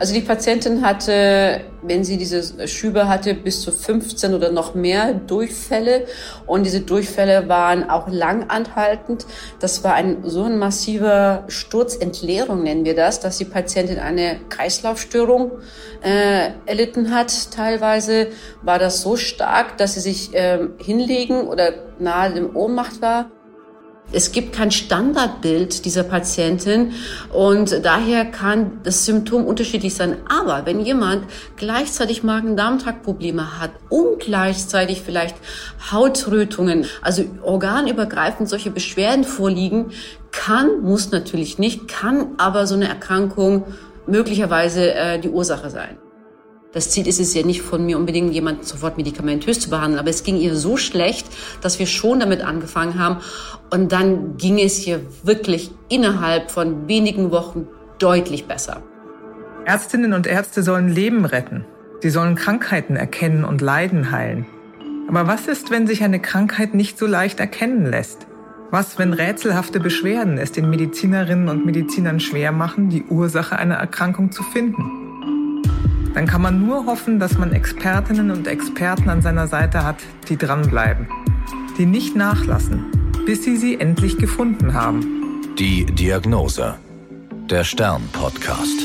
Also die Patientin hatte, wenn sie diese Schübe hatte, bis zu 15 oder noch mehr Durchfälle. Und diese Durchfälle waren auch lang anhaltend. Das war ein so ein massiver Sturzentleerung, nennen wir das, dass die Patientin eine Kreislaufstörung äh, erlitten hat. Teilweise war das so stark, dass sie sich äh, hinlegen oder nahe dem Ohnmacht war. Es gibt kein Standardbild dieser Patientin und daher kann das Symptom unterschiedlich sein. Aber wenn jemand gleichzeitig Magen-Darm-Trakt-Probleme hat und gleichzeitig vielleicht Hautrötungen, also organübergreifend solche Beschwerden vorliegen, kann, muss natürlich nicht, kann aber so eine Erkrankung möglicherweise äh, die Ursache sein. Das Ziel ist es ja nicht von mir unbedingt, jemanden sofort medikamentös zu behandeln, aber es ging ihr so schlecht, dass wir schon damit angefangen haben. Und dann ging es ihr wirklich innerhalb von wenigen Wochen deutlich besser. Ärztinnen und Ärzte sollen Leben retten. Sie sollen Krankheiten erkennen und Leiden heilen. Aber was ist, wenn sich eine Krankheit nicht so leicht erkennen lässt? Was, wenn rätselhafte Beschwerden es den Medizinerinnen und Medizinern schwer machen, die Ursache einer Erkrankung zu finden? Dann kann man nur hoffen, dass man Expertinnen und Experten an seiner Seite hat, die dranbleiben, die nicht nachlassen, bis sie sie endlich gefunden haben. Die Diagnose. Der Stern-Podcast.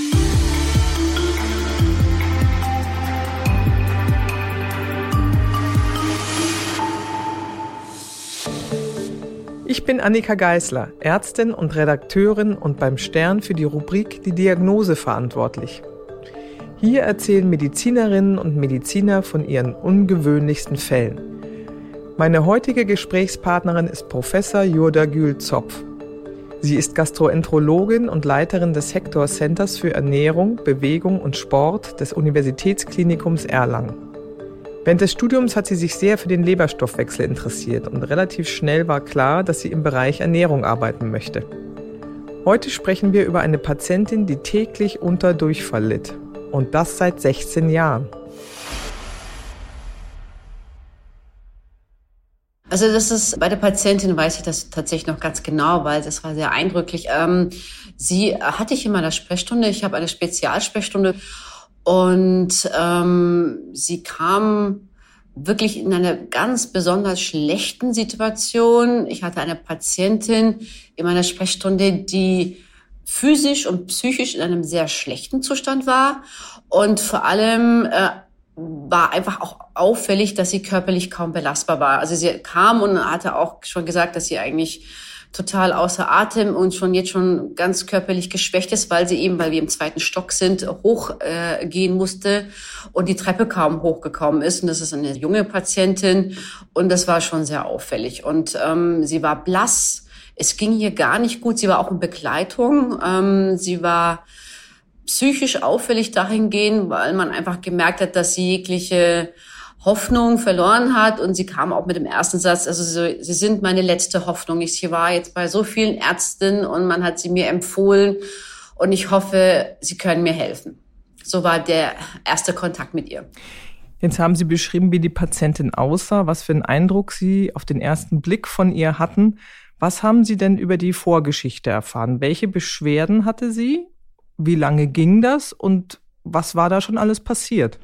Ich bin Annika Geisler, Ärztin und Redakteurin und beim Stern für die Rubrik Die Diagnose verantwortlich. Hier erzählen Medizinerinnen und Mediziner von ihren ungewöhnlichsten Fällen. Meine heutige Gesprächspartnerin ist Professor Jurda Gül-Zopf. Sie ist Gastroenterologin und Leiterin des Hector Centers für Ernährung, Bewegung und Sport des Universitätsklinikums Erlangen. Während des Studiums hat sie sich sehr für den Leberstoffwechsel interessiert und relativ schnell war klar, dass sie im Bereich Ernährung arbeiten möchte. Heute sprechen wir über eine Patientin, die täglich unter Durchfall litt und das seit 16 Jahren. Also das ist bei der Patientin weiß ich das tatsächlich noch ganz genau, weil das war sehr eindrücklich. Ähm, sie hatte ich immer eine Sprechstunde. Ich habe eine Spezialsprechstunde und ähm, sie kam wirklich in einer ganz besonders schlechten Situation. Ich hatte eine Patientin in meiner Sprechstunde, die physisch und psychisch in einem sehr schlechten Zustand war und vor allem äh, war einfach auch auffällig, dass sie körperlich kaum belastbar war. Also sie kam und hatte auch schon gesagt, dass sie eigentlich total außer Atem und schon jetzt schon ganz körperlich geschwächt ist, weil sie eben, weil wir im zweiten Stock sind, hochgehen äh, musste und die Treppe kaum hochgekommen ist. Und das ist eine junge Patientin und das war schon sehr auffällig. Und ähm, sie war blass, es ging hier gar nicht gut. Sie war auch in Begleitung. Ähm, sie war psychisch auffällig dahingehend, weil man einfach gemerkt hat, dass sie jegliche Hoffnung verloren hat und sie kam auch mit dem ersten Satz, also sie, sie sind meine letzte Hoffnung. Ich war jetzt bei so vielen Ärzten und man hat sie mir empfohlen und ich hoffe, sie können mir helfen. So war der erste Kontakt mit ihr. Jetzt haben Sie beschrieben, wie die Patientin aussah, was für einen Eindruck Sie auf den ersten Blick von ihr hatten. Was haben Sie denn über die Vorgeschichte erfahren? Welche Beschwerden hatte sie? Wie lange ging das und was war da schon alles passiert?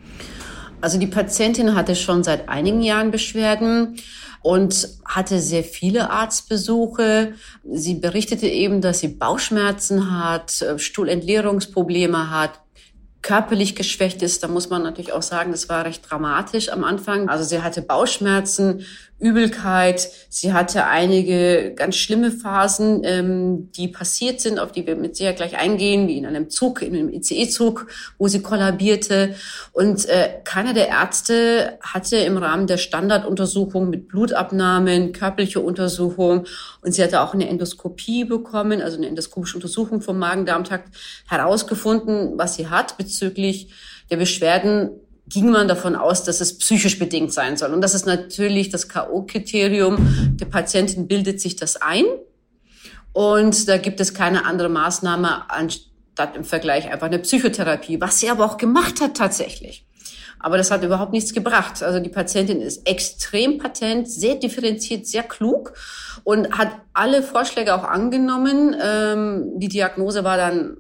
Also die Patientin hatte schon seit einigen Jahren Beschwerden und hatte sehr viele Arztbesuche. Sie berichtete eben, dass sie Bauchschmerzen hat, Stuhlentleerungsprobleme hat, körperlich geschwächt ist. Da muss man natürlich auch sagen, das war recht dramatisch am Anfang. Also sie hatte Bauchschmerzen, Übelkeit. Sie hatte einige ganz schlimme Phasen, ähm, die passiert sind, auf die wir mit sehr gleich eingehen, wie in einem Zug, in einem ICE-Zug, wo sie kollabierte. Und äh, keiner der Ärzte hatte im Rahmen der Standarduntersuchung mit Blutabnahmen, körperliche Untersuchung und sie hatte auch eine Endoskopie bekommen, also eine endoskopische Untersuchung vom Magen-Darm-Trakt herausgefunden, was sie hat bezüglich der Beschwerden ging man davon aus, dass es psychisch bedingt sein soll. Und das ist natürlich das K.O.-Kriterium. Der Patientin bildet sich das ein. Und da gibt es keine andere Maßnahme anstatt im Vergleich einfach eine Psychotherapie, was sie aber auch gemacht hat tatsächlich. Aber das hat überhaupt nichts gebracht. Also die Patientin ist extrem patent, sehr differenziert, sehr klug und hat alle Vorschläge auch angenommen. Ähm, die Diagnose war dann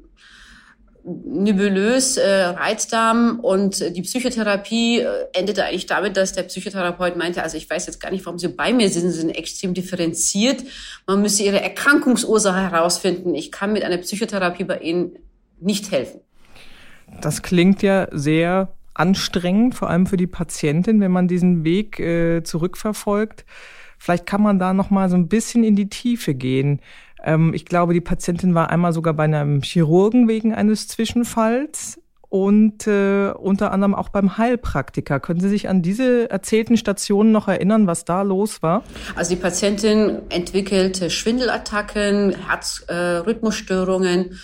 nebulös äh, Reizdarm und die Psychotherapie äh, endete eigentlich damit, dass der Psychotherapeut meinte, also ich weiß jetzt gar nicht, warum Sie bei mir sind, Sie sind extrem differenziert. Man müsse Ihre Erkrankungsursache herausfinden. Ich kann mit einer Psychotherapie bei Ihnen nicht helfen. Das klingt ja sehr anstrengend, vor allem für die Patientin, wenn man diesen Weg äh, zurückverfolgt. Vielleicht kann man da noch mal so ein bisschen in die Tiefe gehen. Ähm, ich glaube, die Patientin war einmal sogar bei einem Chirurgen wegen eines Zwischenfalls und äh, unter anderem auch beim Heilpraktiker. Können Sie sich an diese erzählten Stationen noch erinnern, was da los war? Also die Patientin entwickelte Schwindelattacken, Herzrhythmusstörungen äh,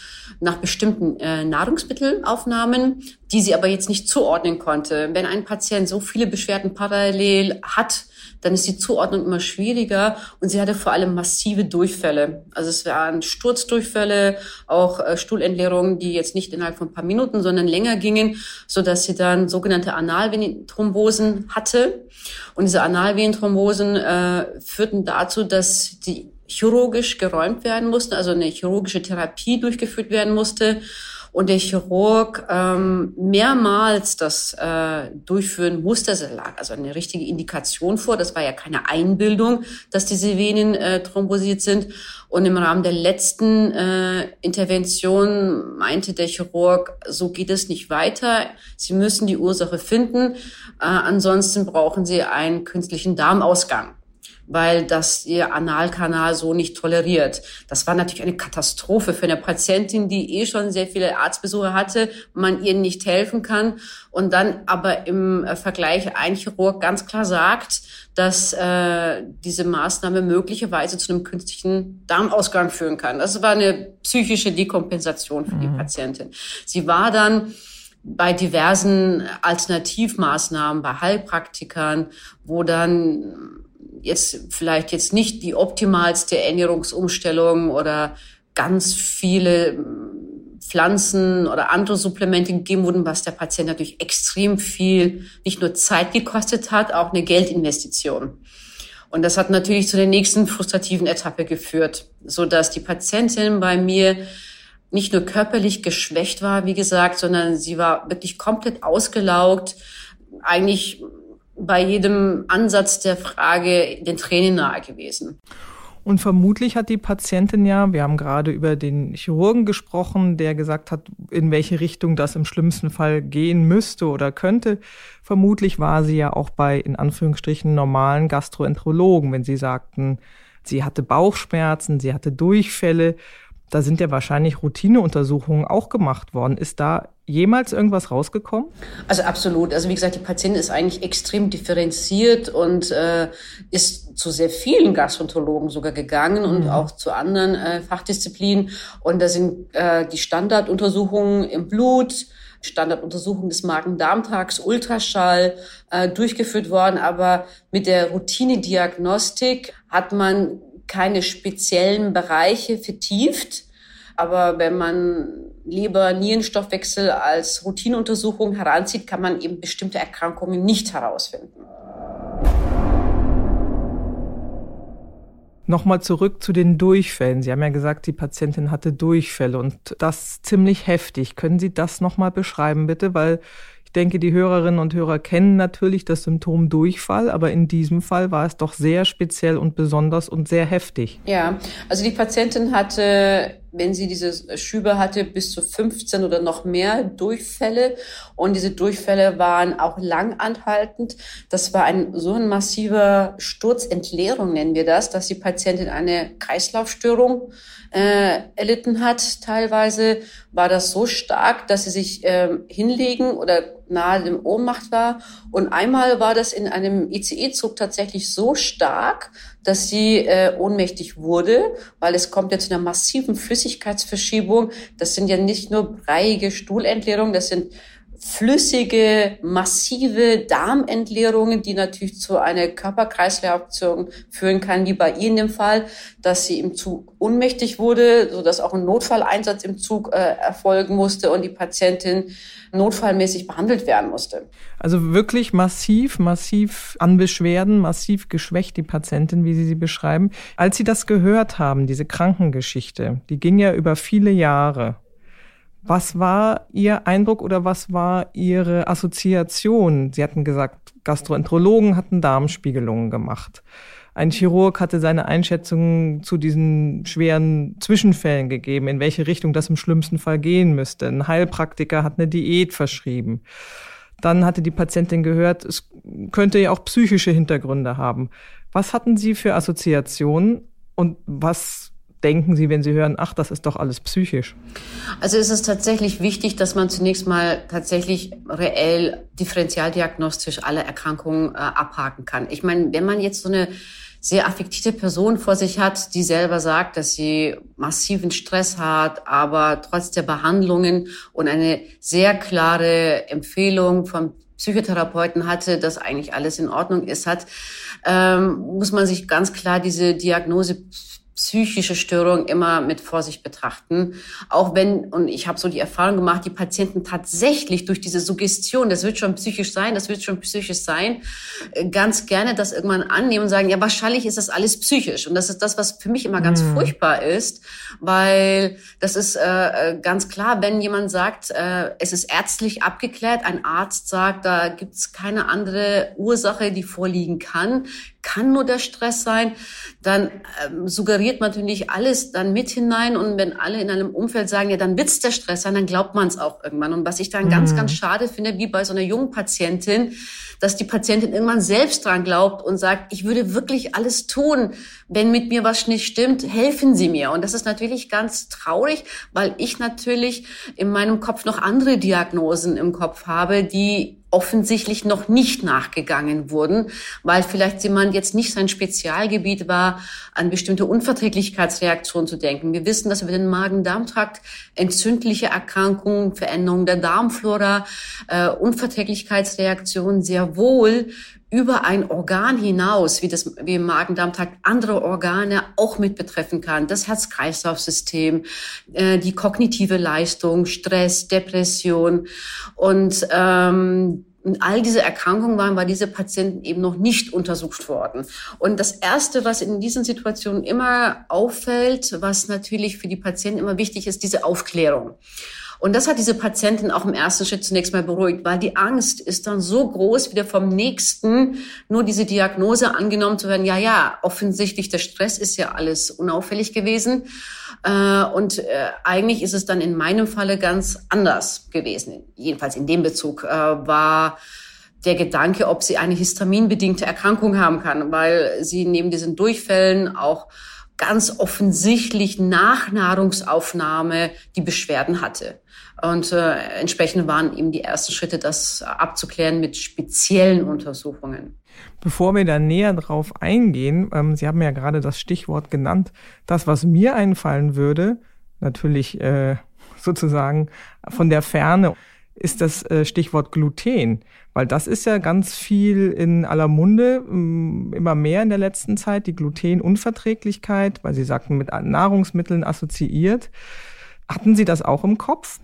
nach bestimmten äh, Nahrungsmittelaufnahmen, die sie aber jetzt nicht zuordnen konnte. Wenn ein Patient so viele Beschwerden parallel hat, dann ist die Zuordnung immer schwieriger und sie hatte vor allem massive Durchfälle. Also es waren Sturzdurchfälle, auch äh, Stuhlentleerungen, die jetzt nicht innerhalb von ein paar Minuten, sondern länger gingen, so dass sie dann sogenannte Analvenenthrombosen hatte. Und diese Analvenenthrombosen äh, führten dazu, dass die chirurgisch geräumt werden mussten, also eine chirurgische Therapie durchgeführt werden musste und der Chirurg ähm, mehrmals das äh, durchführen musste. Es lag also eine richtige Indikation vor. Das war ja keine Einbildung, dass diese Venen äh, thrombosiert sind. Und im Rahmen der letzten äh, Intervention meinte der Chirurg, so geht es nicht weiter. Sie müssen die Ursache finden. Äh, ansonsten brauchen Sie einen künstlichen Darmausgang weil das ihr Analkanal so nicht toleriert. Das war natürlich eine Katastrophe für eine Patientin, die eh schon sehr viele Arztbesuche hatte, man ihr nicht helfen kann und dann aber im äh, Vergleich ein Chirurg ganz klar sagt, dass äh, diese Maßnahme möglicherweise zu einem künstlichen Darmausgang führen kann. Das war eine psychische Dekompensation für mhm. die Patientin. Sie war dann bei diversen Alternativmaßnahmen, bei Heilpraktikern, wo dann jetzt vielleicht jetzt nicht die optimalste Ernährungsumstellung oder ganz viele hm, Pflanzen oder andere Supplemente gegeben wurden, was der Patient natürlich extrem viel nicht nur Zeit gekostet hat, auch eine Geldinvestition. Und das hat natürlich zu der nächsten frustrativen Etappe geführt, so dass die Patientin bei mir nicht nur körperlich geschwächt war, wie gesagt, sondern sie war wirklich komplett ausgelaugt, eigentlich bei jedem Ansatz der Frage den Tränen nahe gewesen. Und vermutlich hat die Patientin ja, wir haben gerade über den Chirurgen gesprochen, der gesagt hat, in welche Richtung das im schlimmsten Fall gehen müsste oder könnte. Vermutlich war sie ja auch bei, in Anführungsstrichen, normalen Gastroenterologen, wenn sie sagten, sie hatte Bauchschmerzen, sie hatte Durchfälle. Da sind ja wahrscheinlich Routineuntersuchungen auch gemacht worden. Ist da jemals irgendwas rausgekommen? Also absolut. Also wie gesagt, die Patientin ist eigentlich extrem differenziert und äh, ist zu sehr vielen Gastroenterologen sogar gegangen mhm. und auch zu anderen äh, Fachdisziplinen. Und da sind äh, die Standarduntersuchungen im Blut, Standarduntersuchung des Magen-Darm-Tags, Ultraschall äh, durchgeführt worden. Aber mit der Routinediagnostik hat man keine speziellen Bereiche vertieft. Aber wenn man Leber-Nierenstoffwechsel als Routineuntersuchung heranzieht, kann man eben bestimmte Erkrankungen nicht herausfinden. Nochmal zurück zu den Durchfällen. Sie haben ja gesagt, die Patientin hatte Durchfälle und das ziemlich heftig. Können Sie das nochmal beschreiben, bitte? Weil denke, die Hörerinnen und Hörer kennen natürlich das Symptom Durchfall, aber in diesem Fall war es doch sehr speziell und besonders und sehr heftig. Ja, also die Patientin hatte wenn sie diese Schübe hatte, bis zu 15 oder noch mehr Durchfälle. Und diese Durchfälle waren auch lang anhaltend. Das war ein so ein massiver Sturzentleerung, nennen wir das, dass die Patientin eine Kreislaufstörung äh, erlitten hat. Teilweise war das so stark, dass sie sich äh, hinlegen oder nahe dem Ohnmacht war. Und einmal war das in einem ICE-Zug tatsächlich so stark, dass sie äh, ohnmächtig wurde, weil es kommt ja zu einer massiven Flüssigkeitsverschiebung. Das sind ja nicht nur breiige Stuhlentleerungen, das sind flüssige, massive Darmentleerungen, die natürlich zu einer Körperkreisreaktion führen kann, wie bei Ihnen im Fall, dass sie im Zug ohnmächtig wurde, so dass auch ein Notfalleinsatz im Zug äh, erfolgen musste und die Patientin notfallmäßig behandelt werden musste. Also wirklich massiv, massiv an Beschwerden, massiv geschwächt die Patientin, wie Sie sie beschreiben. Als Sie das gehört haben, diese Krankengeschichte, die ging ja über viele Jahre Was war Ihr Eindruck oder was war Ihre Assoziation? Sie hatten gesagt, Gastroenterologen hatten Darmspiegelungen gemacht. Ein Chirurg hatte seine Einschätzung zu diesen schweren Zwischenfällen gegeben, in welche Richtung das im schlimmsten Fall gehen müsste. Ein Heilpraktiker hat eine Diät verschrieben. Dann hatte die Patientin gehört, es könnte ja auch psychische Hintergründe haben. Was hatten Sie für Assoziationen und was denken Sie, wenn Sie hören, ach, das ist doch alles psychisch? Also es ist tatsächlich wichtig, dass man zunächst mal tatsächlich reell differentialdiagnostisch alle Erkrankungen äh, abhaken kann. Ich meine, wenn man jetzt so eine sehr affektierte Person vor sich hat, die selber sagt, dass sie massiven Stress hat, aber trotz der Behandlungen und eine sehr klare Empfehlung vom Psychotherapeuten hatte, dass eigentlich alles in Ordnung ist, hat, ähm, muss man sich ganz klar diese Diagnose psychische Störung immer mit Vorsicht betrachten. Auch wenn, und ich habe so die Erfahrung gemacht, die Patienten tatsächlich durch diese Suggestion, das wird schon psychisch sein, das wird schon psychisch sein, äh, ganz gerne das irgendwann annehmen und sagen, ja, wahrscheinlich ist das alles psychisch. Und das ist das, was für mich immer ganz mhm. furchtbar ist, weil das ist äh, äh, ganz klar, wenn jemand sagt, äh, es ist ärztlich abgeklärt, ein Arzt sagt, da gibt's keine andere Ursache, die vorliegen kann, kann nur der Stress sein, dann ähm, suggeriert man natürlich alles dann mit hinein und wenn alle in einem Umfeld sagen, ja, dann wird's der Stress sein, dann glaubt man es auch irgendwann. Und was ich dann mhm. ganz, ganz schade finde, wie bei so einer jungen Patientin, dass die Patientin irgendwann selbst dran glaubt und sagt, ich würde wirklich alles tun, wenn mit mir was nicht stimmt, helfen Sie mir. Und das ist natürlich ganz traurig, weil ich natürlich in meinem Kopf noch andere Diagnosen im Kopf habe, die offensichtlich noch nicht nachgegangen wurden, weil vielleicht jemand jetzt nicht sein Spezialgebiet war, an bestimmte Unverträglichkeitsreaktionen zu denken. Wir wissen, dass über den Magen-Darm-Trakt entzündliche Erkrankungen, Veränderungen der Darmflora, äh, Unverträglichkeitsreaktionen sehr wohl über ein Organ hinaus, wie das wie im Magen-Darm-Trakt andere Organe auch mit betreffen kann. Das Herz-Kreislauf-System, äh, die kognitive Leistung, Stress, Depression und ähm, und all diese Erkrankungen waren bei diesen Patienten eben noch nicht untersucht worden. Und das Erste, was in diesen Situationen immer auffällt, was natürlich für die Patienten immer wichtig ist, diese Aufklärung. Und das hat diese Patientin auch im ersten Schritt zunächst mal beruhigt, weil die Angst ist dann so groß, wieder vom nächsten nur diese Diagnose angenommen zu werden. Ja, ja, offensichtlich der Stress ist ja alles unauffällig gewesen. Äh, und äh, eigentlich ist es dann in meinem Falle ganz anders gewesen. Jedenfalls in dem Bezug äh, war der Gedanke, ob sie eine histaminbedingte Erkrankung haben kann, weil sie neben diesen Durchfällen auch ganz offensichtlich nach Nahrungsaufnahme die Beschwerden hatte. Und äh, entsprechend waren eben die ersten Schritte, das abzuklären mit speziellen Untersuchungen. Bevor wir da näher drauf eingehen, ähm, Sie haben ja gerade das Stichwort genannt, das, was mir einfallen würde, natürlich äh, sozusagen von der Ferne, ist das äh, Stichwort Gluten, weil das ist ja ganz viel in aller Munde, ähm, immer mehr in der letzten Zeit, die Glutenunverträglichkeit, weil Sie sagten, mit Nahrungsmitteln assoziiert. Hatten Sie das auch im Kopf?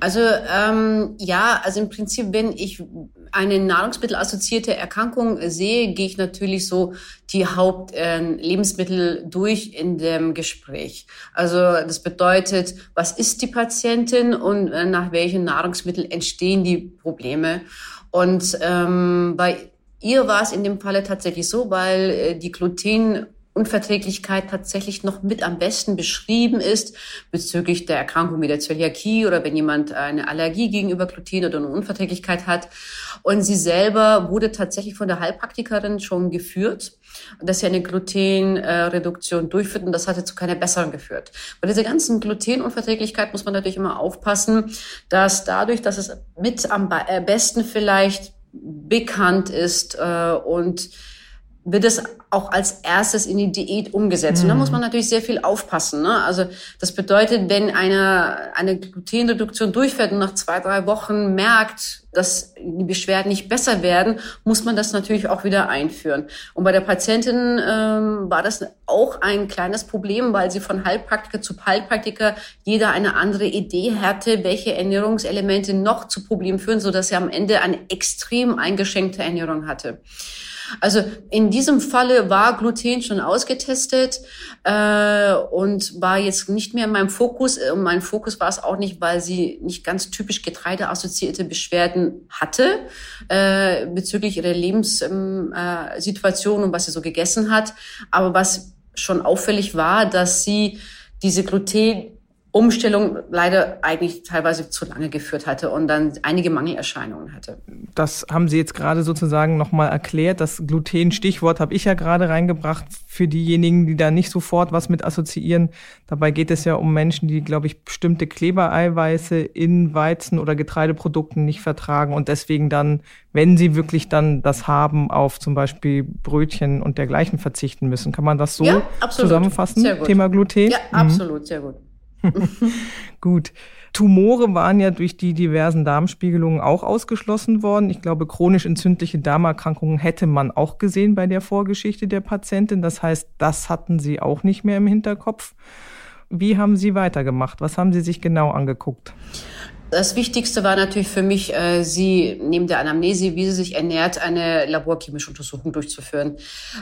Also ähm, ja, also im Prinzip, wenn ich eine nahrungsmittelassoziierte Erkrankung sehe, gehe ich natürlich so die Hauptlebensmittel äh, durch in dem Gespräch. Also das bedeutet, was ist die Patientin und äh, nach welchen Nahrungsmitteln entstehen die Probleme. Und ähm, bei ihr war es in dem Falle tatsächlich so, weil äh, die Gluten Unverträglichkeit tatsächlich noch mit am besten beschrieben ist bezüglich der Erkrankung wie der Zöliakie oder wenn jemand eine Allergie gegenüber Gluten oder eine Unverträglichkeit hat. Und sie selber wurde tatsächlich von der Heilpraktikerin schon geführt, dass sie eine Glutenreduktion durchführt und das hatte zu keiner besseren geführt. Bei dieser ganzen Glutenunverträglichkeit muss man natürlich immer aufpassen, dass dadurch, dass es mit am äh, besten vielleicht bekannt ist äh, und wird es auch als erstes in die Diät umgesetzt. Mhm. Und da muss man natürlich sehr viel aufpassen. Ne? Also das bedeutet, wenn eine, eine Glutenreduktion durchfährt und nach zwei, drei Wochen merkt, dass die Beschwerden nicht besser werden, muss man das natürlich auch wieder einführen. Und bei der Patientin ähm, war das auch ein kleines Problem, weil sie von Heilpraktiker zu Heilpraktiker jeder eine andere Idee hatte, welche Ernährungselemente noch zu Problemen führen, so dass sie am Ende eine extrem eingeschränkte Ernährung hatte. Also in diesem Falle war Gluten schon ausgetestet äh, und war jetzt nicht mehr in meinem Fokus. Und mein Fokus war es auch nicht, weil sie nicht ganz typisch getreideassoziierte Beschwerden hatte äh, bezüglich ihrer Lebenssituation äh, und was sie so gegessen hat. Aber was schon auffällig war, dass sie diese Gluten Umstellung leider eigentlich teilweise zu lange geführt hatte und dann einige Mangelerscheinungen hatte. Das haben Sie jetzt gerade sozusagen nochmal erklärt. Das Gluten-Stichwort habe ich ja gerade reingebracht für diejenigen, die da nicht sofort was mit assoziieren. Dabei geht es ja um Menschen, die, glaube ich, bestimmte Klebereiweiße in Weizen- oder Getreideprodukten nicht vertragen und deswegen dann, wenn sie wirklich dann das haben, auf zum Beispiel Brötchen und dergleichen verzichten müssen. Kann man das so ja, zusammenfassen? Thema Gluten? Ja, absolut, mhm. sehr gut. Gut. Tumore waren ja durch die diversen Darmspiegelungen auch ausgeschlossen worden. Ich glaube, chronisch entzündliche Darmerkrankungen hätte man auch gesehen bei der Vorgeschichte der Patientin. Das heißt, das hatten Sie auch nicht mehr im Hinterkopf. Wie haben Sie weitergemacht? Was haben Sie sich genau angeguckt? Das Wichtigste war natürlich für mich, äh, sie neben der Anamnese, wie sie sich ernährt, eine laborchemische Untersuchung durchzuführen.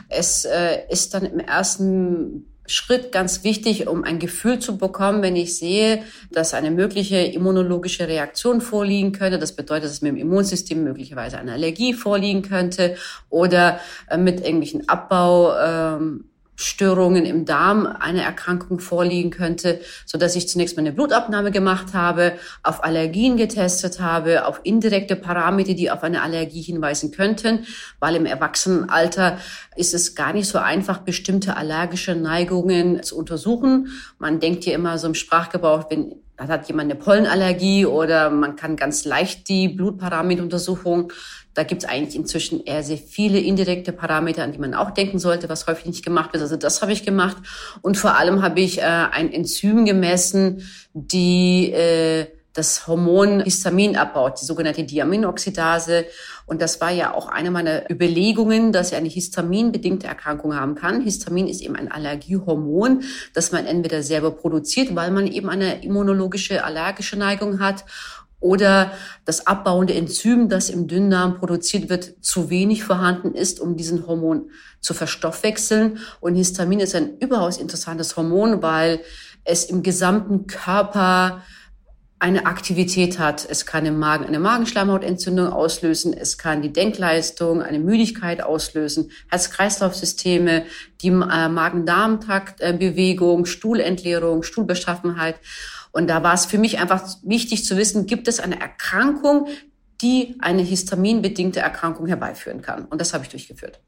Es äh, ist dann im ersten Schritt ganz wichtig, um ein Gefühl zu bekommen, wenn ich sehe, dass eine mögliche immunologische Reaktion vorliegen könnte. Das bedeutet, dass mit dem Immunsystem möglicherweise eine Allergie vorliegen könnte oder äh, mit irgendwelchen Abbau. Ähm, Störungen im Darm eine Erkrankung vorliegen könnte, so dass ich zunächst mal eine Blutabnahme gemacht habe, auf Allergien getestet habe, auf indirekte Parameter, die auf eine Allergie hinweisen könnten, weil im Erwachsenenalter ist es gar nicht so einfach, bestimmte allergische Neigungen zu untersuchen. Man denkt ja immer so im Sprachgebrauch, wenn dann hat jemand eine Pollenallergie oder man kann ganz leicht die Blutparameteruntersuchung. Da gibt es eigentlich inzwischen eher sehr viele indirekte Parameter, an die man auch denken sollte, was häufig nicht gemacht wird. Also das habe ich gemacht. Und vor allem habe ich äh, ein Enzym gemessen, die äh, das Hormon Histamin abbaut, die sogenannte Diaminoxidase. Und das war ja auch eine meiner Überlegungen, dass ich eine histaminbedingte Erkrankung haben kann. Histamin ist eben ein Allergiehormon, das man entweder selber produziert, weil man eben eine immunologische allergische Neigung hat oder das abbauende Enzym, das im Dünndarm produziert wird, zu wenig vorhanden ist, um diesen Hormon zu verstoffwechseln. Und Histamin ist ein überaus interessantes Hormon, weil es im gesamten Körper eine Aktivität hat. Es kann im Magen eine Magenschleimhautentzündung auslösen, es kann die Denkleistung, eine Müdigkeit auslösen, Herz-Kreislauf-Systeme, die äh, Magen-Darm-Trakt-Bewegung, Stuhlentleerung, Stuhlbeschaffenheit. Und da war es für mich einfach wichtig zu wissen, gibt es eine Erkrankung, die eine histaminbedingte Erkrankung herbeiführen kann. Und das habe ich durchgeführt.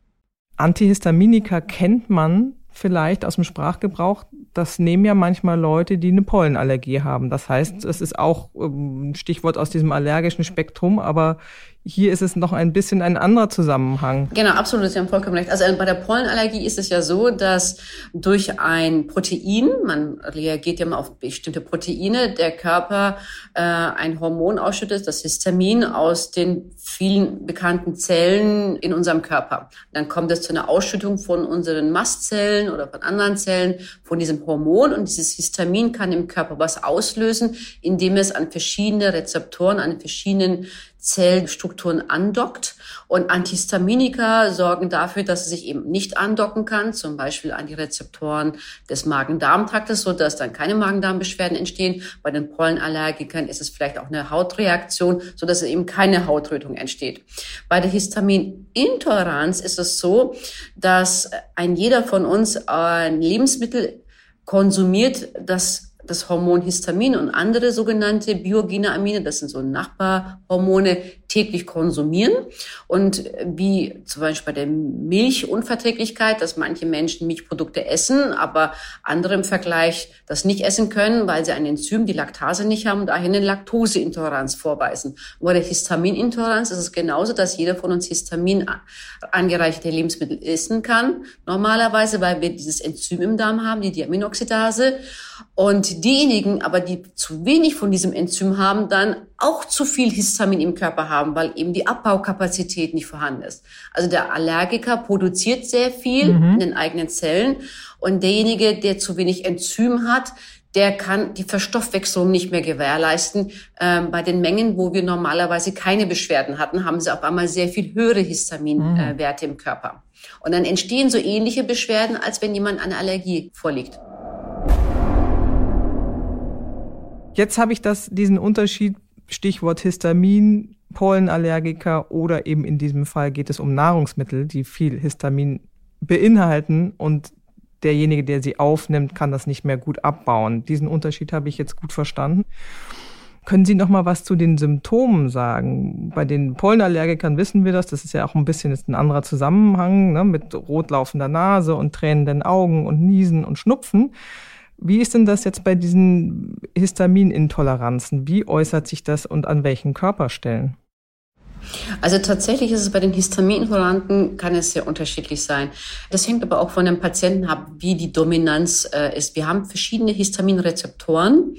Antihistaminika kennt man vielleicht aus dem Sprachgebrauch, das nehmen ja manchmal Leute, die eine Pollenallergie haben. Das heißt, es ist auch ein ähm, Stichwort aus diesem allergischen Spektrum, aber hier ist es noch ein bisschen ein anderer Zusammenhang. Genau, absolut, Sie haben vollkommen recht. Also bei der Pollenallergie ist es ja so, dass durch ein Protein, man reagiert ja mal auf bestimmte Proteine, der Körper äh, ein Hormon ausschüttet, das Histamin aus den vielen bekannten Zellen in unserem Körper. Dann kommt es zu einer Ausschüttung von unseren Mastzellen oder von anderen Zellen von diesem Hormon und dieses Histamin kann im Körper was auslösen, indem es an verschiedene Rezeptoren, an verschiedenen Zellstrukturen andockt. Und Antihistaminika sorgen dafür, dass es sich eben nicht andocken kann, zum Beispiel an die Rezeptoren des Magen-Darm-Traktes, so dass dann keine Magen-Darm-Beschwerden entstehen. Bei den Pollenallergikern ist es vielleicht auch eine Hautreaktion, so dass es eben keine Hautrötung entsteht. Bei der Histaminintoleranz ist es so, dass ein jeder von uns ein Lebensmittel konsumiert, das das Hormon Histamin und andere sogenannte biogene Amine, das sind so Nachbarhormone, täglich konsumieren. Und wie zum Beispiel bei der Milchunverträglichkeit, dass manche Menschen Milchprodukte essen, aber andere im Vergleich das nicht essen können, weil sie ein Enzym, die Laktase nicht haben und dahin eine Laktoseintoleranz vorweisen. Bei der Histaminintoleranz ist es genauso, dass jeder von uns Histamin angereicherte Lebensmittel essen kann, normalerweise, weil wir dieses Enzym im Darm haben, die Diaminoxidase. Und diejenigen aber, die zu wenig von diesem Enzym haben, dann auch zu viel Histamin im Körper haben, weil eben die Abbaukapazität nicht vorhanden ist. Also der Allergiker produziert sehr viel mhm. in den eigenen Zellen und derjenige, der zu wenig Enzym hat, der kann die Verstoffwechslung nicht mehr gewährleisten. Ähm, bei den Mengen, wo wir normalerweise keine Beschwerden hatten, haben sie auf einmal sehr viel höhere Histaminwerte mhm. im Körper. Und dann entstehen so ähnliche Beschwerden, als wenn jemand eine Allergie vorliegt. Jetzt habe ich das, diesen Unterschied, Stichwort Histamin, Pollenallergiker oder eben in diesem Fall geht es um Nahrungsmittel, die viel Histamin beinhalten und derjenige, der sie aufnimmt, kann das nicht mehr gut abbauen. Diesen Unterschied habe ich jetzt gut verstanden. Können Sie noch mal was zu den Symptomen sagen? Bei den Pollenallergikern wissen wir das. Das ist ja auch ein bisschen ist ein anderer Zusammenhang ne, mit rotlaufender Nase und tränenden Augen und Niesen und Schnupfen. Wie ist denn das jetzt bei diesen Histaminintoleranzen? Wie äußert sich das und an welchen Körperstellen? Also tatsächlich ist es bei den Histaminintoleranten, kann es sehr unterschiedlich sein. Das hängt aber auch von dem Patienten ab, wie die Dominanz äh, ist. Wir haben verschiedene Histaminrezeptoren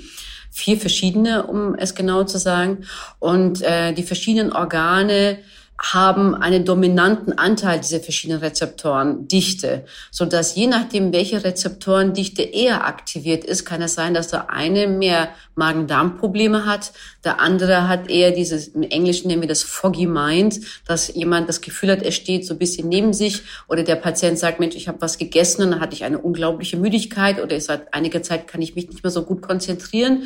vier verschiedene, um es genau zu sagen. Und äh, die verschiedenen Organe haben einen dominanten Anteil dieser verschiedenen Rezeptoren, Dichte, so dass je nachdem, welche Rezeptorendichte eher aktiviert ist, kann es sein, dass der eine mehr Magen-Darm-Probleme hat, der andere hat eher dieses, im Englischen nennen wir das foggy mind, dass jemand das Gefühl hat, er steht so ein bisschen neben sich oder der Patient sagt, Mensch, ich habe was gegessen und dann hatte ich eine unglaubliche Müdigkeit oder seit einiger Zeit kann ich mich nicht mehr so gut konzentrieren.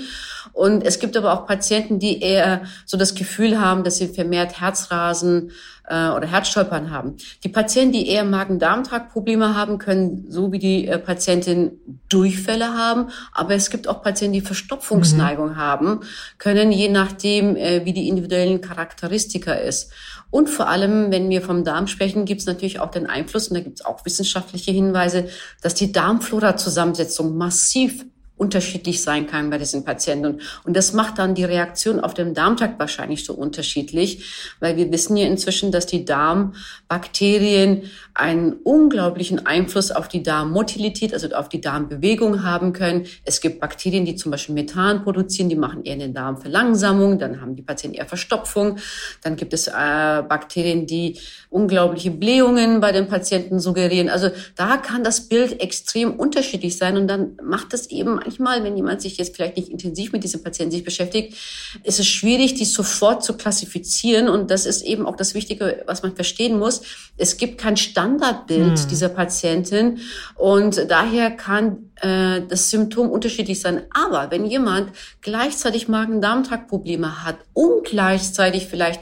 Und es gibt aber auch Patienten, die eher so das Gefühl haben, dass sie vermehrt Herzrasen äh, oder Herzstolpern haben. Die Patienten, die eher Magen-Darm-Trakt-Probleme haben, können so wie die äh, Patientin Durchfälle haben. Aber es gibt auch Patienten, die Verstopfungsneigung mhm. haben, können je nachdem, äh, wie die individuellen Charakteristika ist. Und vor allem, wenn wir vom Darm sprechen, gibt es natürlich auch den Einfluss, und da gibt es auch wissenschaftliche Hinweise, dass die Darmflora-Zusammensetzung massiv unterschiedlich sein kann bei diesen Patienten. Und das macht dann die Reaktion auf den Darmtrakt wahrscheinlich so unterschiedlich, weil wir wissen ja inzwischen, dass die Darmbakterien einen unglaublichen Einfluss auf die Darmmotilität, also auf die Darmbewegung haben können. Es gibt Bakterien, die zum Beispiel Methan produzieren, die machen eher eine Darmverlangsamung, dann haben die Patienten eher Verstopfung. Dann gibt es äh, Bakterien, die unglaubliche Blähungen bei den Patienten suggerieren. Also da kann das Bild extrem unterschiedlich sein und dann macht es eben manchmal, wenn jemand sich jetzt vielleicht nicht intensiv mit diesem Patienten sich beschäftigt, ist es schwierig, die sofort zu klassifizieren. Und das ist eben auch das Wichtige, was man verstehen muss. Es gibt kein Standardbild hm. dieser Patientin und daher kann äh, das Symptom unterschiedlich sein. Aber wenn jemand gleichzeitig Magen-Darm-Trakt-Probleme hat und gleichzeitig vielleicht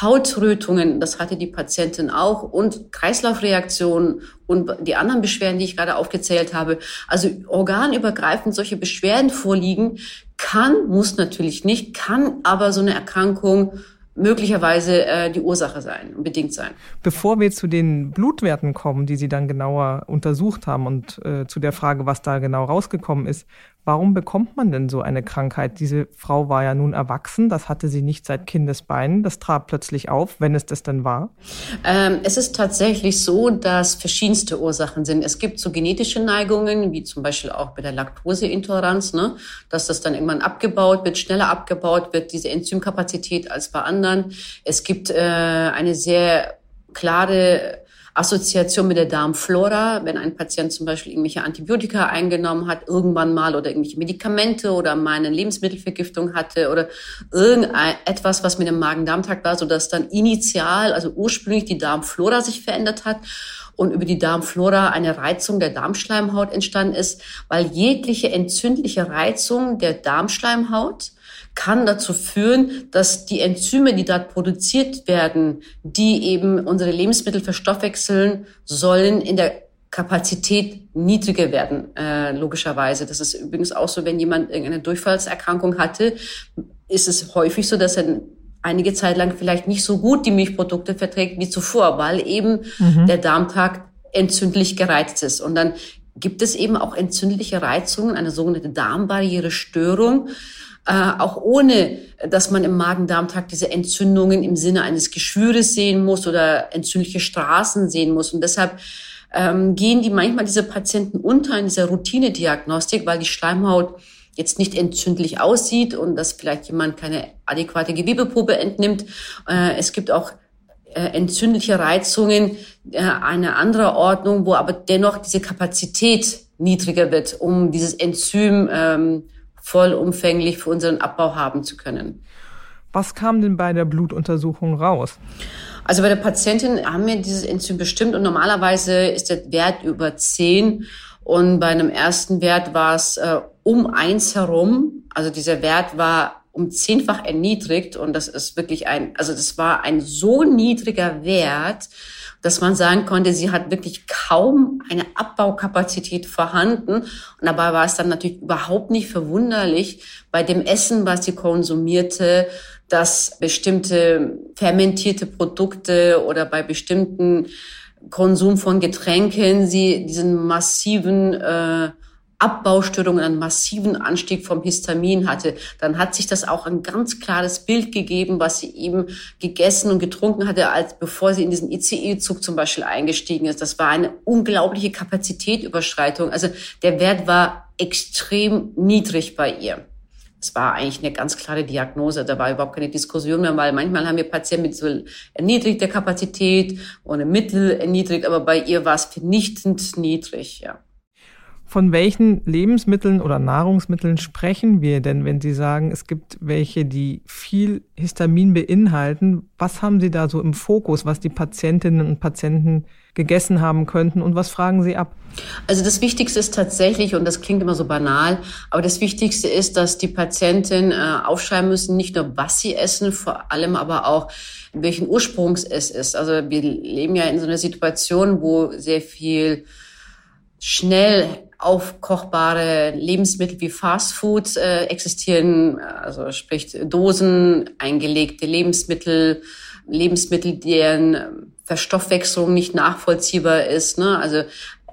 Hautrötungen, das hatte die Patientin auch, und Kreislaufreaktionen und die anderen Beschwerden, die ich gerade aufgezählt habe, also organübergreifend solche Beschwerden vorliegen, kann, muss natürlich nicht, kann aber so eine Erkrankung möglicherweise äh, die Ursache sein, unbedingt sein. Bevor wir zu den Blutwerten kommen, die Sie dann genauer untersucht haben und äh, zu der Frage, was da genau rausgekommen ist, Warum bekommt man denn so eine Krankheit? Diese Frau war ja nun erwachsen, das hatte sie nicht seit Kindesbeinen. Das trat plötzlich auf, wenn es das denn war? Ähm, es ist tatsächlich so, dass verschiedenste Ursachen sind. Es gibt so genetische Neigungen, wie zum Beispiel auch bei der Laktoseintoleranz, ne, dass das dann irgendwann abgebaut wird, schneller abgebaut wird, diese Enzymkapazität als bei anderen. Es gibt äh, eine sehr klare Assoziation mit der Darmflora, wenn ein Patient zum Beispiel irgendwelche Antibiotika eingenommen hat, irgendwann mal oder irgendwelche Medikamente oder mal eine Lebensmittelvergiftung hatte oder irgendetwas, was mit dem Magen-Darm-Trakt war, sodass dann initial, also ursprünglich die Darmflora sich verändert hat und über die Darmflora eine Reizung der Darmschleimhaut entstanden ist, weil jegliche entzündliche Reizung der Darmschleimhaut kann dazu führen, dass die Enzyme, die dort produziert werden, die eben unsere Lebensmittel verstoffwechseln sollen, in der Kapazität niedriger werden, äh, logischerweise. Das ist übrigens auch so, wenn jemand irgendeine Durchfallserkrankung hatte, ist es häufig so, dass er einige Zeit lang vielleicht nicht so gut die Milchprodukte verträgt wie zuvor, weil eben mhm. der Darmtrakt entzündlich gereizt ist. Und dann gibt es eben auch entzündliche Reizungen, eine sogenannte Darmbarriere-Störung, äh, auch ohne, dass man im Magen-Darm-Trakt diese Entzündungen im Sinne eines Geschwüres sehen muss oder entzündliche Straßen sehen muss. Und deshalb ähm, gehen die manchmal diese Patienten unter in dieser Routinediagnostik, weil die Schleimhaut jetzt nicht entzündlich aussieht und dass vielleicht jemand keine adäquate Gewebeprobe entnimmt. Äh, es gibt auch äh, entzündliche Reizungen äh, einer anderer Ordnung, wo aber dennoch diese Kapazität niedriger wird, um dieses Enzym ähm, vollumfänglich für unseren Abbau haben zu können. Was kam denn bei der Blutuntersuchung raus? Also bei der Patientin haben wir dieses Enzym bestimmt und normalerweise ist der Wert über 10 und bei einem ersten Wert war es äh, um eins herum. Also dieser Wert war um zehnfach erniedrigt und das ist wirklich ein, also das war ein so niedriger Wert, dass man sagen konnte, sie hat wirklich kaum eine Abbaukapazität vorhanden. Und dabei war es dann natürlich überhaupt nicht verwunderlich bei dem Essen, was sie konsumierte, dass bestimmte fermentierte Produkte oder bei bestimmten Konsum von Getränken sie diesen massiven äh, Abbaustörungen, einen massiven Anstieg vom Histamin hatte, dann hat sich das auch ein ganz klares Bild gegeben, was sie eben gegessen und getrunken hatte, als bevor sie in diesen ICE-Zug zum Beispiel eingestiegen ist. Das war eine unglaubliche Kapazitätüberschreitung. Also der Wert war extrem niedrig bei ihr. Es war eigentlich eine ganz klare Diagnose. Da war überhaupt keine Diskussion mehr, weil manchmal haben wir Patienten mit so erniedrigter Kapazität oder mittel erniedrigt, aber bei ihr war es vernichtend niedrig, ja. Von welchen Lebensmitteln oder Nahrungsmitteln sprechen wir denn, wenn Sie sagen, es gibt welche, die viel Histamin beinhalten? Was haben Sie da so im Fokus, was die Patientinnen und Patienten gegessen haben könnten und was fragen Sie ab? Also das Wichtigste ist tatsächlich, und das klingt immer so banal, aber das Wichtigste ist, dass die Patienten äh, aufschreiben müssen, nicht nur was sie essen, vor allem aber auch, welchen Ursprungs es ist. Also wir leben ja in so einer Situation, wo sehr viel schnell aufkochbare Lebensmittel wie Fastfood äh, existieren, also sprich Dosen, eingelegte Lebensmittel, Lebensmittel, deren Verstoffwechslung nicht nachvollziehbar ist. Ne? Also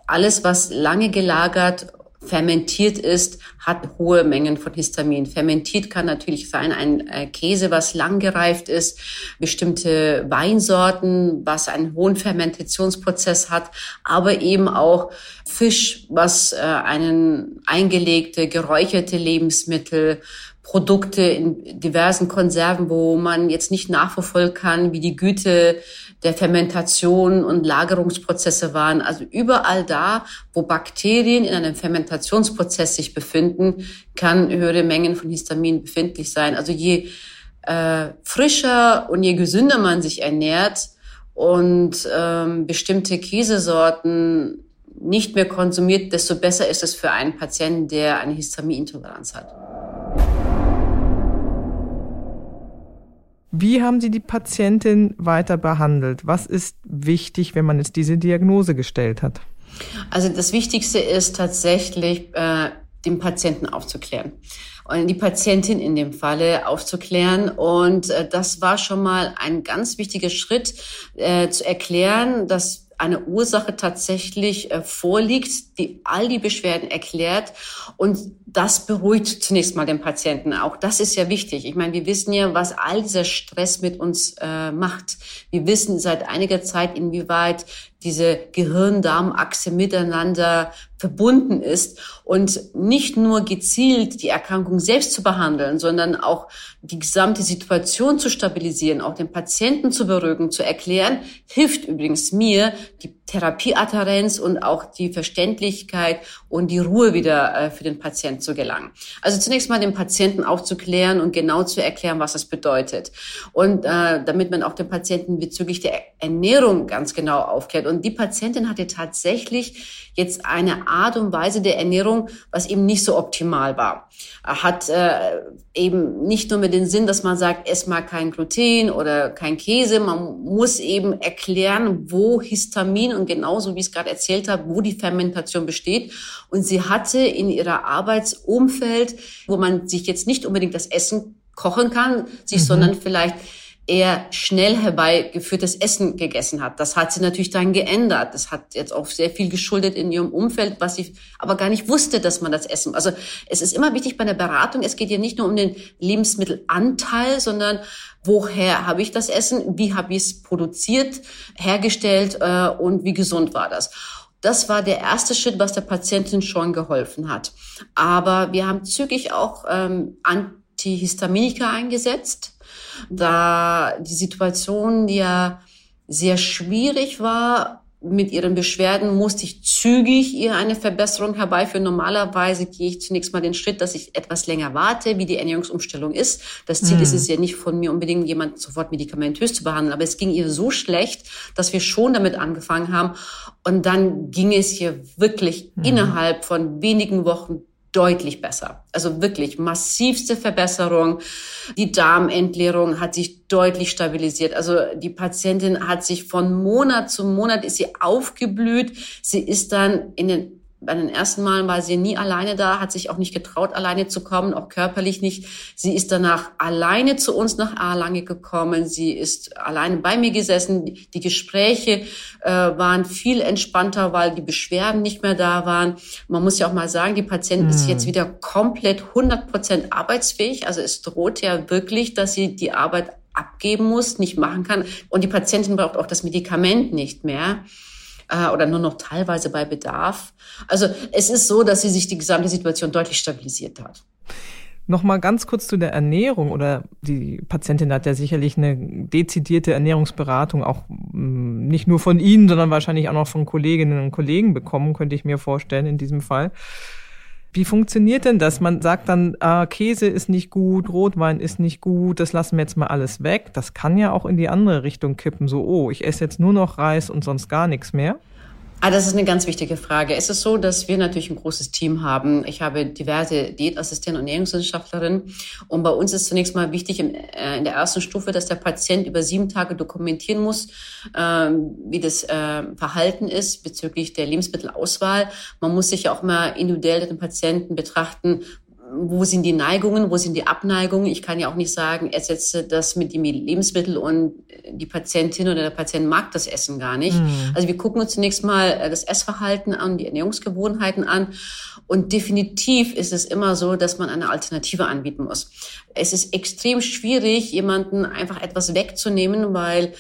alles, was lange gelagert fermentiert ist, hat hohe Mengen von Histamin. Fermentiert kann natürlich sein ein äh, Käse, was lang gereift ist, bestimmte Weinsorten, was einen hohen Fermentationsprozess hat, aber eben auch Fisch, was äh, einen eingelegte, geräucherte Lebensmittel, Produkte in diversen Konserven, wo man jetzt nicht nachverfolgen kann, wie die Güte der Fermentation und Lagerungsprozesse waren. Also überall da, wo Bakterien in einem Fermentationsprozess sich befinden, kann höhere Mengen von Histamin befindlich sein. Also je äh, frischer und je gesünder man sich ernährt und ähm, bestimmte Käsesorten nicht mehr konsumiert, desto besser ist es für einen Patienten, der eine Histaminintoleranz hat. Wie haben Sie die Patientin weiter behandelt? Was ist wichtig, wenn man jetzt diese Diagnose gestellt hat? Also das Wichtigste ist tatsächlich, äh, den Patienten aufzuklären und die Patientin in dem Falle aufzuklären. Und äh, das war schon mal ein ganz wichtiger Schritt, äh, zu erklären, dass eine Ursache tatsächlich äh, vorliegt, die all die Beschwerden erklärt und das beruhigt zunächst mal den Patienten. Auch das ist ja wichtig. Ich meine, wir wissen ja, was all dieser Stress mit uns äh, macht. Wir wissen seit einiger Zeit, inwieweit diese Gehirn-Darm-Achse miteinander verbunden ist und nicht nur gezielt die Erkrankung selbst zu behandeln, sondern auch die gesamte Situation zu stabilisieren, auch den Patienten zu beruhigen, zu erklären, hilft übrigens mir, die Therapieadherenz und auch die Verständlichkeit und die Ruhe wieder äh, für den Patienten zu gelangen. Also zunächst mal den Patienten aufzuklären und genau zu erklären, was das bedeutet. Und äh, damit man auch den Patienten bezüglich der Ernährung ganz genau aufklärt. Und die Patientin hatte tatsächlich jetzt eine Art und Weise der Ernährung, was eben nicht so optimal war. Hat äh, eben nicht nur mit dem Sinn, dass man sagt, ess mal kein Gluten oder kein Käse. Man muss eben erklären, wo Histamin und genauso wie ich es gerade erzählt habe, wo die Fermentation besteht. Und sie hatte in ihrer Arbeitsumfeld, wo man sich jetzt nicht unbedingt das Essen kochen kann, sich mhm. sondern vielleicht eher schnell herbeigeführtes Essen gegessen hat. Das hat sie natürlich dann geändert. Das hat jetzt auch sehr viel geschuldet in ihrem Umfeld, was sie aber gar nicht wusste, dass man das Essen. Also es ist immer wichtig bei der Beratung. Es geht ja nicht nur um den Lebensmittelanteil, sondern woher habe ich das Essen, wie habe ich es produziert, hergestellt äh, und wie gesund war das. Das war der erste Schritt, was der Patientin schon geholfen hat. Aber wir haben zügig auch ähm, Antihistaminika eingesetzt da die Situation ja sehr schwierig war, mit ihren Beschwerden musste ich zügig ihr eine Verbesserung herbeiführen. Normalerweise gehe ich zunächst mal den Schritt, dass ich etwas länger warte, wie die Ernährungsumstellung ist. Das Ziel mhm. ist es ja nicht von mir unbedingt, jemanden sofort medikamentös zu behandeln, aber es ging ihr so schlecht, dass wir schon damit angefangen haben. Und dann ging es ihr wirklich mhm. innerhalb von wenigen Wochen deutlich besser. Also wirklich massivste Verbesserung. Die Darmentleerung hat sich deutlich stabilisiert. Also die Patientin hat sich von Monat zu Monat ist sie aufgeblüht. Sie ist dann in den bei den ersten Malen war sie nie alleine da, hat sich auch nicht getraut, alleine zu kommen, auch körperlich nicht. Sie ist danach alleine zu uns nach Erlangen gekommen. Sie ist alleine bei mir gesessen. Die Gespräche äh, waren viel entspannter, weil die Beschwerden nicht mehr da waren. Man muss ja auch mal sagen, die Patientin mhm. ist jetzt wieder komplett 100 Prozent arbeitsfähig. Also es droht ja wirklich, dass sie die Arbeit abgeben muss, nicht machen kann. Und die Patientin braucht auch das Medikament nicht mehr äh, oder nur noch teilweise bei Bedarf. Also es ist so, dass sie sich die gesamte Situation deutlich stabilisiert hat. Nochmal ganz kurz zu der Ernährung oder die Patientin hat ja sicherlich eine dezidierte Ernährungsberatung auch mm, nicht nur von Ihnen, sondern wahrscheinlich auch noch von Kolleginnen und Kollegen bekommen, könnte ich mir vorstellen in diesem Fall. Wie funktioniert denn das? Man sagt dann, ah, Käse ist nicht gut, Rotwein ist nicht gut, das lassen wir jetzt mal alles weg. Das kann ja auch in die andere Richtung kippen, so, oh, ich esse jetzt nur noch Reis und sonst gar nichts mehr. Ah, das ist eine ganz wichtige Frage. Es ist so, dass wir natürlich ein großes Team haben. Ich habe diverse Diätassistenten und Ernährungswissenschaftlerinnen. Und bei uns ist zunächst mal wichtig in, äh, in der ersten Stufe, dass der Patient über sieben Tage dokumentieren muss, äh, wie das äh, Verhalten ist bezüglich der Lebensmittelauswahl. Man muss sich ja auch mal individuell den Patienten betrachten, wo sind die Neigungen, wo sind die Abneigungen. Ich kann ja auch nicht sagen, ersetze das mit dem Lebensmittel und die Patientin oder der Patient mag das Essen gar nicht. Mhm. Also wir gucken uns zunächst mal äh, das Essverhalten an, die Ernährungsgewohnheiten an. Und definitiv ist es immer so, dass man eine Alternative anbieten muss. Es ist extrem schwierig, jemanden einfach etwas wegzunehmen, weil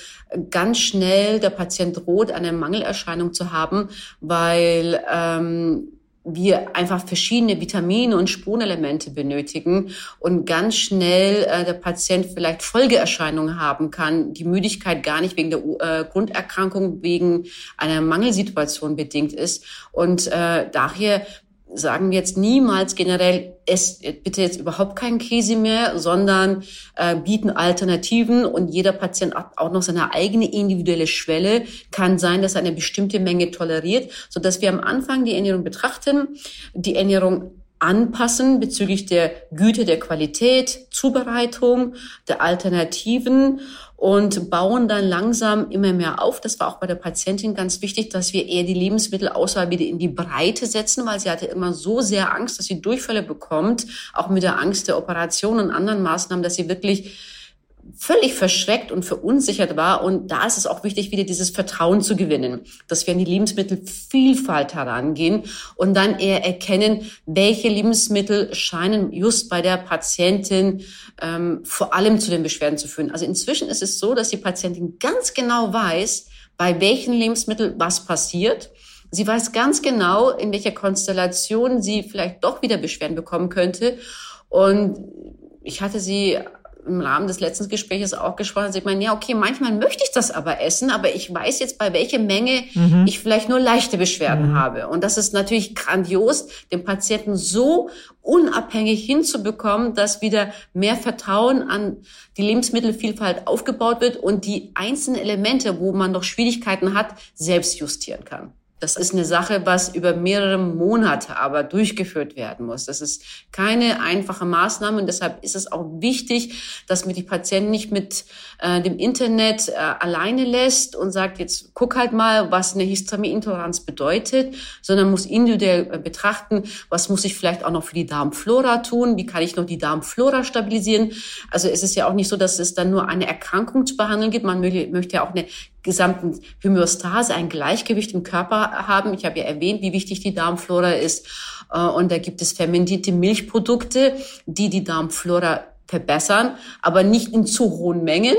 ganz schnell der Patient droht, eine Mangelerscheinung zu haben, weil ähm, wir einfach verschiedene Vitamine und Spurenelemente benötigen und ganz schnell äh, der Patient vielleicht Folgeerscheinungen haben kann, die Müdigkeit gar nicht wegen der äh, Grunderkrankung, wegen einer Mangelsituation bedingt ist. Und äh, daher sagen wir jetzt niemals generell, es bitte jetzt überhaupt keinen Käse mehr, sondern äh, bieten Alternativen und jeder Patient hat auch noch seine eigene individuelle Schwelle. Kann sein, dass er eine bestimmte Menge toleriert, so dass wir am Anfang die Ernährung betrachten, die Ernährung anpassen bezüglich der Güte, der Qualität, Zubereitung, der Alternativen und bauen dann langsam immer mehr auf. Das war auch bei der Patientin ganz wichtig, dass wir eher die Lebensmittelauswahl wieder in die Breite setzen, weil sie hatte immer so sehr Angst, dass sie Durchfälle bekommt, auch mit der Angst der Operation und anderen Maßnahmen, dass sie wirklich völlig verschreckt und verunsichert war. Und da ist es auch wichtig, wieder dieses Vertrauen zu gewinnen, dass wir an die Lebensmittelvielfalt herangehen und dann eher erkennen, welche Lebensmittel scheinen just bei der Patientin ähm, vor allem zu den Beschwerden zu führen. Also inzwischen ist es so, dass die Patientin ganz genau weiß, bei welchen Lebensmitteln was passiert. Sie weiß ganz genau, in welcher Konstellation sie vielleicht doch wieder Beschwerden bekommen könnte. Und ich hatte sie im Rahmen des letzten Gesprächs auch gesprochen, also ich meine, ja, okay, manchmal möchte ich das aber essen, aber ich weiß jetzt, bei welcher Menge mhm. ich vielleicht nur leichte Beschwerden mhm. habe. Und das ist natürlich grandios, den Patienten so unabhängig hinzubekommen, dass wieder mehr Vertrauen an die Lebensmittelvielfalt aufgebaut wird und die einzelnen Elemente, wo man noch Schwierigkeiten hat, selbst justieren kann. Das ist eine Sache, was über mehrere Monate aber durchgeführt werden muss. Das ist keine einfache Maßnahme und deshalb ist es auch wichtig, dass man die Patienten nicht mit äh, dem Internet äh, alleine lässt und sagt, jetzt guck halt mal, was eine Histaminintoleranz bedeutet, sondern muss individuell äh, betrachten, was muss ich vielleicht auch noch für die Darmflora tun, wie kann ich noch die Darmflora stabilisieren. Also es ist ja auch nicht so, dass es dann nur eine Erkrankung zu behandeln gibt. Man möchte ja auch eine gesamten Homöostase, ein Gleichgewicht im Körper haben. Ich habe ja erwähnt, wie wichtig die Darmflora ist. Äh, und da gibt es fermentierte Milchprodukte, die die Darmflora verbessern, aber nicht in zu hohen Mengen,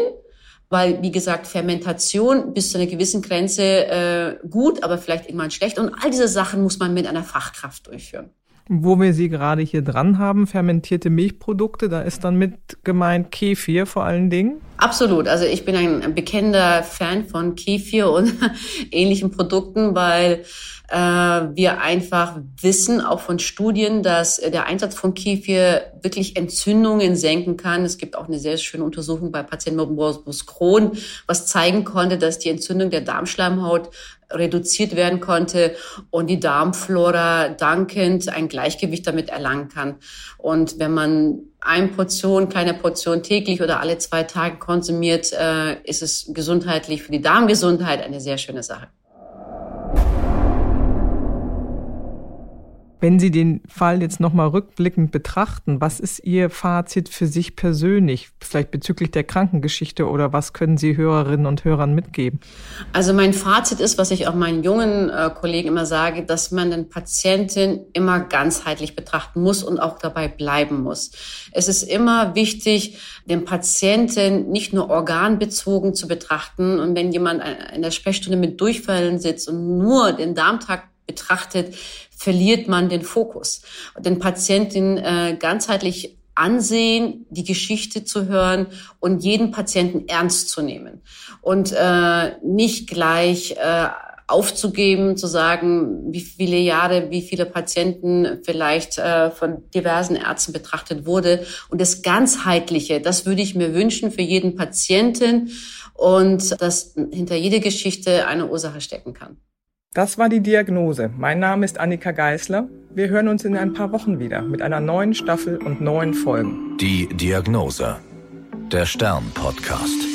weil, wie gesagt, Fermentation bis zu einer gewissen Grenze äh, gut, aber vielleicht irgendwann schlecht. Und all diese Sachen muss man mit einer Fachkraft durchführen. Wo wir Sie gerade hier dran haben, fermentierte Milchprodukte, da ist dann mit gemeint Kefir vor allen Dingen. Absolut. Also ich bin ein bekennender Fan von Kefir und ähnlichen Produkten, weil äh, wir einfach wissen, auch von Studien, dass der Einsatz von Kefir wirklich Entzündungen senken kann. Es gibt auch eine sehr schöne Untersuchung bei Patienten mit Morbus Crohn, was zeigen konnte, dass die Entzündung der Darmschleimhaut reduziert werden konnte und die Darmflora dankend ein Gleichgewicht damit erlangen kann. Und wenn man eine Portion, kleine Portion täglich oder alle zwei Tage konsumiert, äh, ist es gesundheitlich für die Darmgesundheit eine sehr schöne Sache. Wenn Sie den Fall jetzt nochmal rückblickend betrachten, was ist Ihr Fazit für sich persönlich, vielleicht bezüglich der Krankengeschichte oder was können Sie Hörerinnen und Hörern mitgeben? Also mein Fazit ist, was ich auch meinen jungen äh, Kollegen immer sage, dass man den Patienten immer ganzheitlich betrachten muss und auch dabei bleiben muss. Es ist immer wichtig, den Patienten nicht nur organbezogen zu betrachten. Und wenn jemand in der Sprechstunde mit Durchfällen sitzt und nur den Darmtrakt betrachtet, verliert man den Fokus. Den Patienten äh, ganzheitlich ansehen, die Geschichte zu hören und jeden Patienten ernst zu nehmen und äh, nicht gleich äh, aufzugeben, zu sagen, wie viele Jahre, wie viele Patienten vielleicht äh, von diversen Ärzten betrachtet wurde. Und das Ganzheitliche, das würde ich mir wünschen für jeden Patienten und dass hinter jeder Geschichte eine Ursache stecken kann. Das war die Diagnose. Mein Name ist Annika Geißler. Wir hören uns in ein paar Wochen wieder mit einer neuen Staffel und neuen Folgen. Die Diagnose. Der Stern-Podcast.